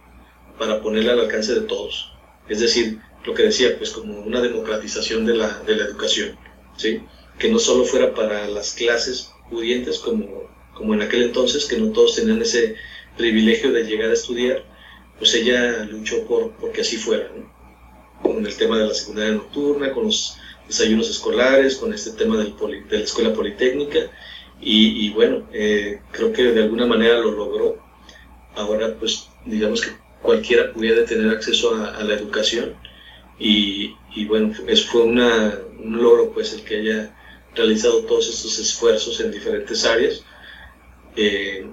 para ponerla al alcance de todos. Es decir, lo que decía, pues como una democratización de la, de la educación, ¿sí? que no solo fuera para las clases pudientes como, como en aquel entonces, que no todos tenían ese privilegio de llegar a estudiar, pues ella luchó por, porque así fuera, con el tema de la secundaria nocturna, con los desayunos escolares, con este tema del de la escuela politécnica, y, bueno, eh, creo que de alguna manera lo logró. Ahora, pues digamos que cualquiera pudiera tener acceso a, la educación y, y, bueno, es, fue una, un logro pues el que haya realizado todos estos esfuerzos en diferentes áreas eh,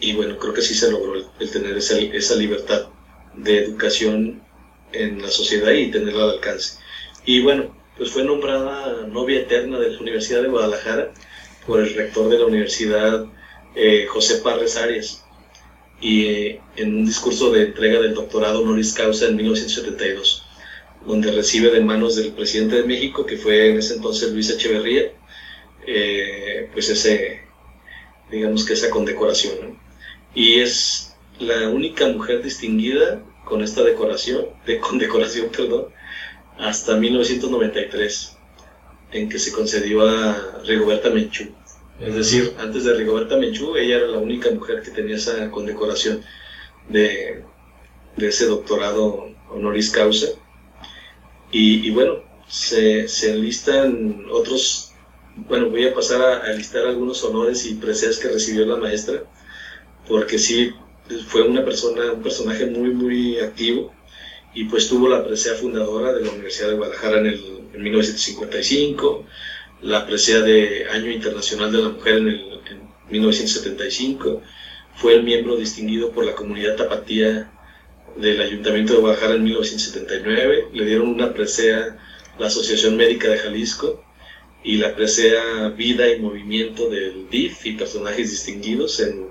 y bueno, creo que sí se logró el, tener esa, esa, libertad de educación en la sociedad y tenerla al alcance. Y bueno, pues fue nombrada novia eterna de la Universidad de Guadalajara por el rector de la universidad, eh, José Parres Arias y eh, en un discurso de entrega del doctorado honoris causa en 1972, donde recibe de manos del presidente de México, que fue en ese entonces Luis Echeverría, eh, pues ese, digamos que esa condecoración. Y es la única mujer distinguida con esta decoración, de condecoración, [LAUGHS] perdón, hasta 1993, en que se concedió a Rigoberta Menchú. Es decir, antes de Rigoberta Menchú, ella era la única mujer que tenía esa condecoración de, de ese doctorado honoris causa. Y, bueno, se, se, enlistan otros, bueno, voy a pasar a, a listar algunos honores y preseas que recibió la maestra, porque sí, fue una persona, un personaje muy, muy activo y pues tuvo la presea fundadora de la Universidad de Guadalajara en, el, en 1955 la presea de Año Internacional de la Mujer en, el, 1975, fue el miembro distinguido por la comunidad tapatía del Ayuntamiento de Guadalajara en 1979, le dieron una presea la Asociación Médica de Jalisco y la presea Vida y Movimiento del DIF y personajes distinguidos en,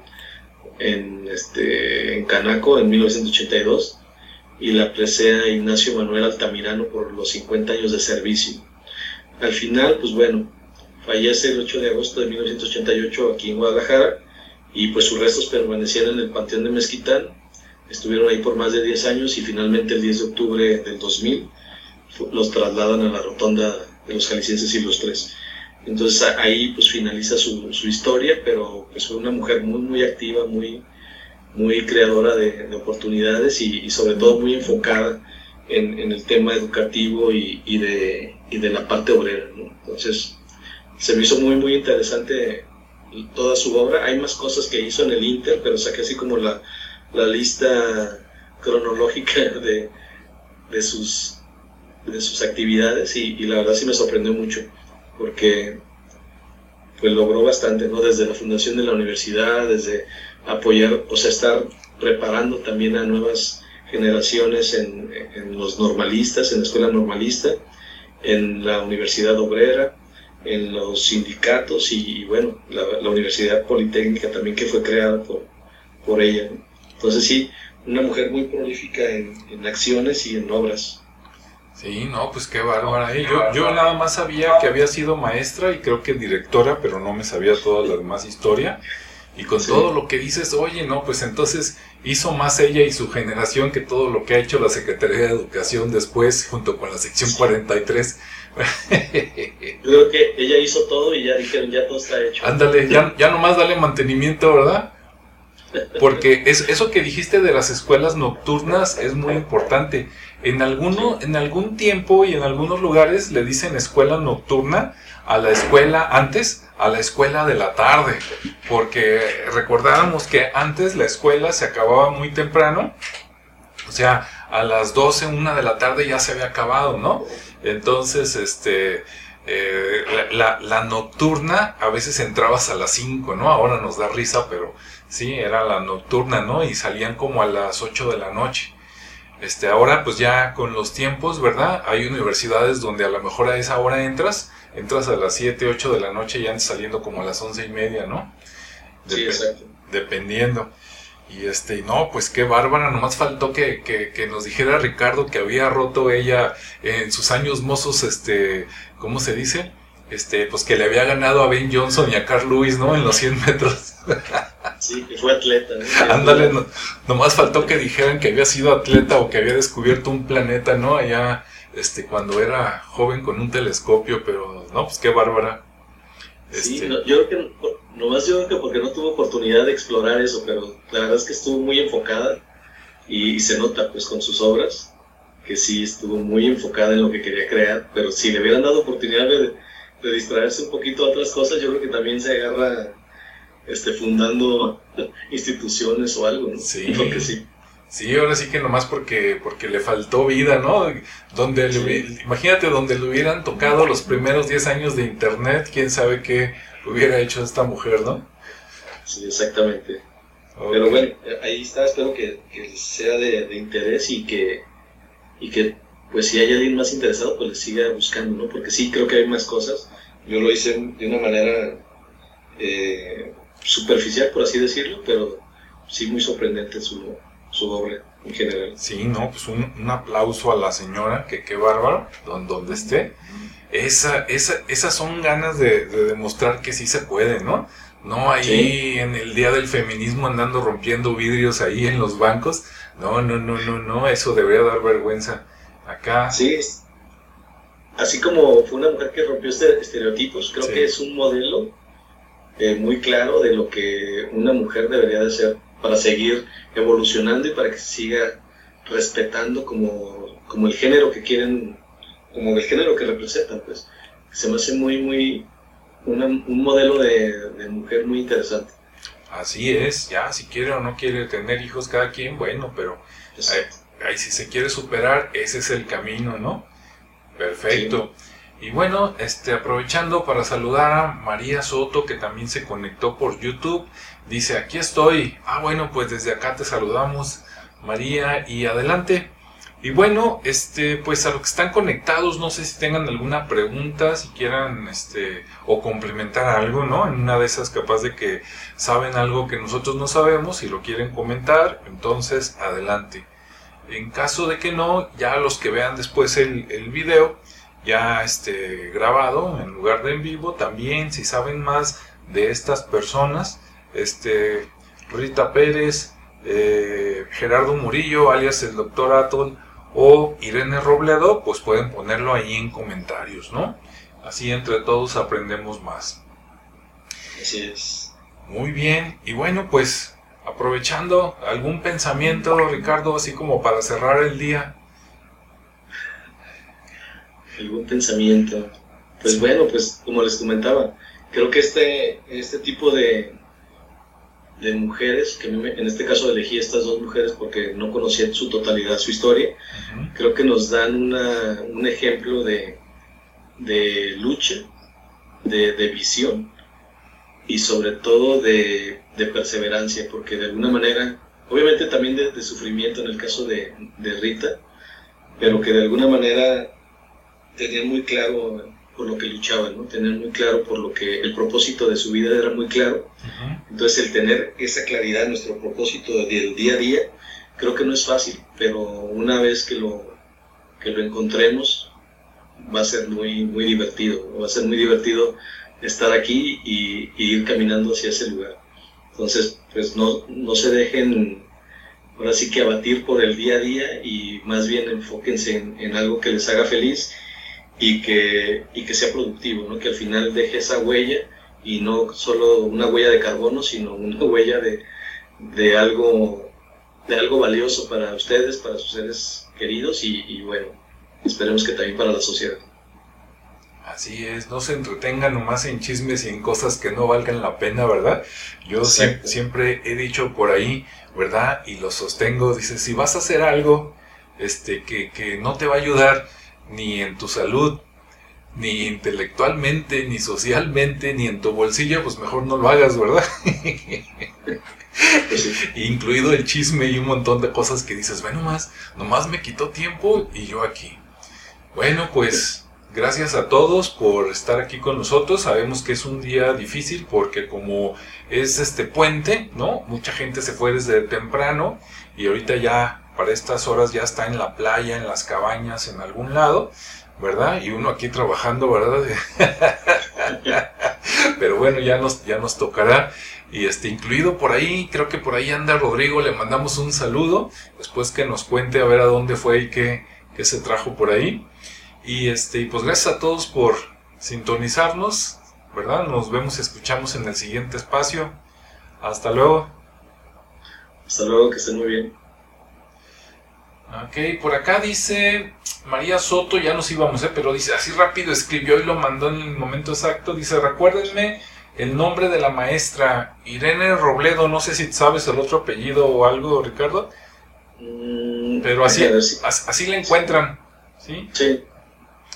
en, este, en Canaco en 1982 y la presea Ignacio Manuel Altamirano por los 50 años de servicio. Al final, pues bueno, fallece el 8 de agosto de 1988 aquí en Guadalajara y pues sus restos permanecieron en el Panteón de Mezquitán, estuvieron ahí por más de 10 años y finalmente el 10 de octubre del 2000 los trasladan a la rotonda de los jaliscienses y los tres. Entonces ahí pues finaliza su, su historia, pero pues fue una mujer muy, muy activa, muy, muy creadora de, oportunidades y, sobre todo muy enfocada en, el tema educativo y, de, la parte obrera. Entonces se me hizo muy, muy interesante toda su obra. Hay más cosas que hizo en el Inter, pero saqué así como la, lista cronológica de, sus, de sus actividades y, y la verdad sí me sorprendió mucho porque pues logró bastante, ¿no? Desde la fundación de la universidad, desde apoyar, o sea, estar preparando también a nuevas generaciones en, en los normalistas, en la escuela normalista, en la universidad obrera, en los sindicatos y, bueno, la, universidad politécnica también que fue creada por, por ella. Entonces sí, una mujer muy prolífica en, en acciones y en obras. Sí, no, pues qué bárbara. ¿eh? Yo, yo nada más sabía que había sido maestra y creo que directora, pero no me sabía toda la demás historia. Y con todo lo que dices, oye, no, pues entonces hizo más ella y su generación que todo lo que ha hecho la Secretaría de Educación después, junto con la sección 43. [LAUGHS] Creo que ella hizo todo y ya dijeron, ya todo está hecho. Ándale, ya, ya nomás dale mantenimiento, ¿verdad? Porque es, eso que dijiste de las escuelas nocturnas es muy importante. En, alguno, en algún tiempo y en algunos lugares le dicen escuela nocturna a la escuela antes, a la escuela de la tarde. Porque recordábamos que antes la escuela se acababa muy temprano. O sea, a las 12, una de la tarde ya se había acabado, ¿no? Entonces, este, eh, la, la, nocturna a veces entrabas a las 5, ¿no? Ahora nos da risa, pero sí, era la nocturna, ¿no? Y salían como a las 8 de la noche. Este, ahora pues ya con los tiempos, ¿verdad? Hay universidades donde a lo mejor a esa hora entras, entras a las 7, 8 de la noche y antes saliendo como a las 11 y media, ¿no? sí, exacto. Dependiendo. Y este, no, pues qué bárbara, nomás faltó que, que, que, nos dijera Ricardo que había roto ella en sus años mozos, este, ¿cómo se dice? Este, pues que le había ganado a Ben Johnson y a Carl Lewis, ¿no? En los 100 metros. [LAUGHS] Sí, que fue atleta. Ándale, nomás faltó que dijeran que había sido atleta o que había descubierto un planeta, ¿no? Allá, este, cuando era joven con un telescopio, pero, no, pues qué bárbara. Sí, este yo creo que, nomás yo creo que porque no tuvo oportunidad de explorar eso, pero la verdad es que estuvo muy enfocada y, se nota, pues, con sus obras, que sí estuvo muy enfocada en lo que quería crear, pero si le hubieran dado oportunidad de, de distraerse un poquito a otras cosas, yo creo que también se agarra este, fundando [LAUGHS] instituciones o algo, ¿no? Sí. Porque sí. Sí, ahora sí que nomás porque, porque le faltó vida, ¿no? Donde imagínate donde le hubieran tocado los primeros 10 años de internet, quién sabe qué hubiera hecho esta mujer, ¿no? Sí, exactamente. Pero bueno, ahí está, espero que, sea de, interés y que, y que, pues si hay alguien más interesado, pues le siga buscando, ¿no? Porque sí, creo que hay más cosas. Yo lo hice de una manera eh, superficial, por así decirlo, pero sí muy sorprendente su, su obra en general. Sí, no, pues un, aplauso a la señora, que qué bárbaro, donde, donde esté. Esa, esa, esas son ganas de, demostrar que sí se puede, ¿no? No ahí en el día del feminismo andando rompiendo vidrios ahí en los bancos. No, no, no, no, no, eso debería dar vergüenza. Acá. Sí, así como fue una mujer que rompió este estereotipos, creo que es un modelo eh, muy claro de lo que una mujer debería de ser para seguir evolucionando y para que se siga respetando como, como el género que quieren, como el género que representan, pues. Se me hace muy, muy, un modelo de, mujer muy interesante. Así es, ya, si quiere o no quiere tener hijos cada quien, bueno, pero ahí, si se quiere superar, ese es el camino, ¿no? Perfecto. Y bueno, este, aprovechando para saludar a María Soto, que también se conectó por YouTube. Dice, aquí estoy. Ah, bueno, pues desde acá te saludamos, María, y adelante. Y bueno, este, pues a los que están conectados, no sé si tengan alguna pregunta, si quieran, este, o complementar algo, ¿no? En una de esas capaz de que saben algo que nosotros no sabemos y lo quieren comentar, entonces adelante. En caso de que no, ya los que vean después el, video, ya este, grabado en lugar de en vivo, también si saben más de estas personas, este, Rita Pérez, eh, Gerardo Murillo, alias el doctor Atol, o Irene Robledo, pues pueden ponerlo ahí en comentarios, ¿no? Así entre todos aprendemos más. Así es. Muy bien, y bueno, pues aprovechando algún pensamiento, Ricardo, así como para cerrar el día. Algún pensamiento. Pues bueno, pues como les comentaba, creo que este, este tipo de, de mujeres, que en este caso elegí estas dos mujeres porque no conocía en su totalidad su historia, creo que nos dan un ejemplo de, de lucha, de, visión y sobre todo de, perseverancia, porque de alguna manera, obviamente también de, sufrimiento en el caso de, Rita, pero que de alguna manera tenía muy claro por lo que luchaban, ¿no? Tener muy claro por lo que el propósito de su vida era muy claro. Entonces el tener esa claridad, nuestro propósito del día a día, creo que no es fácil, pero una vez que lo, que lo encontremos, va a ser muy, muy divertido, va a ser muy divertido estar aquí y, ir caminando hacia ese lugar. Entonces, pues no, no se dejen ahora sí que abatir por el día a día y más bien enfóquense en, en algo que les haga feliz y que, y que sea productivo, ¿no? que al final deje esa huella y no solo una huella de carbono, sino una [LAUGHS] huella de, de algo, de algo valioso para ustedes, para sus seres queridos y, bueno, esperemos que también para la sociedad. Así es, no se entretengan nomás en chismes y en cosas que no valgan la pena, ¿verdad? Yo siempre he dicho por ahí, ¿verdad? Y lo sostengo, dice, si vas a hacer algo este, que, que no te va a ayudar, ni en tu salud, ni intelectualmente, ni socialmente, ni en tu bolsillo, pues mejor no lo hagas, ¿verdad? Incluido el chisme y un montón de cosas que dices, bueno, nomás, nomás me quitó tiempo y yo aquí. Bueno, pues gracias a todos por estar aquí con nosotros. Sabemos que es un día difícil porque como es este puente, ¿no? Mucha gente se fue desde temprano y ahorita ya para estas horas ya está en la playa, en las cabañas, en algún lado, ¿verdad? Y uno aquí trabajando, ¿verdad? [LAUGHS] Pero bueno, ya nos, ya nos tocará. Y este, incluido por ahí, creo que por ahí anda Rodrigo, le mandamos un saludo, después que nos cuente a ver a dónde fue y qué, qué se trajo por ahí. Y este, pues gracias a todos por sintonizarnos, ¿verdad? Nos vemos y escuchamos en el siguiente espacio. Hasta luego. Hasta luego, que estén muy bien. Ok, por acá dice María Soto, ya nos íbamos, ¿eh? pero dice así rápido escribió y lo mandó en el momento exacto. Dice, recuérdenme el nombre de la maestra Irene Robledo, no sé si sabes el otro apellido o algo, Ricardo. Mm, pero así, así la encuentran, ¿sí? Sí.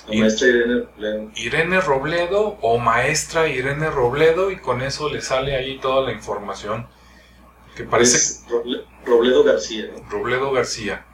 maestra Irene Robledo. Irene Robledo o maestra Irene Robledo y con eso le sale ahí toda la información. Que parece... Robledo García. Robledo García.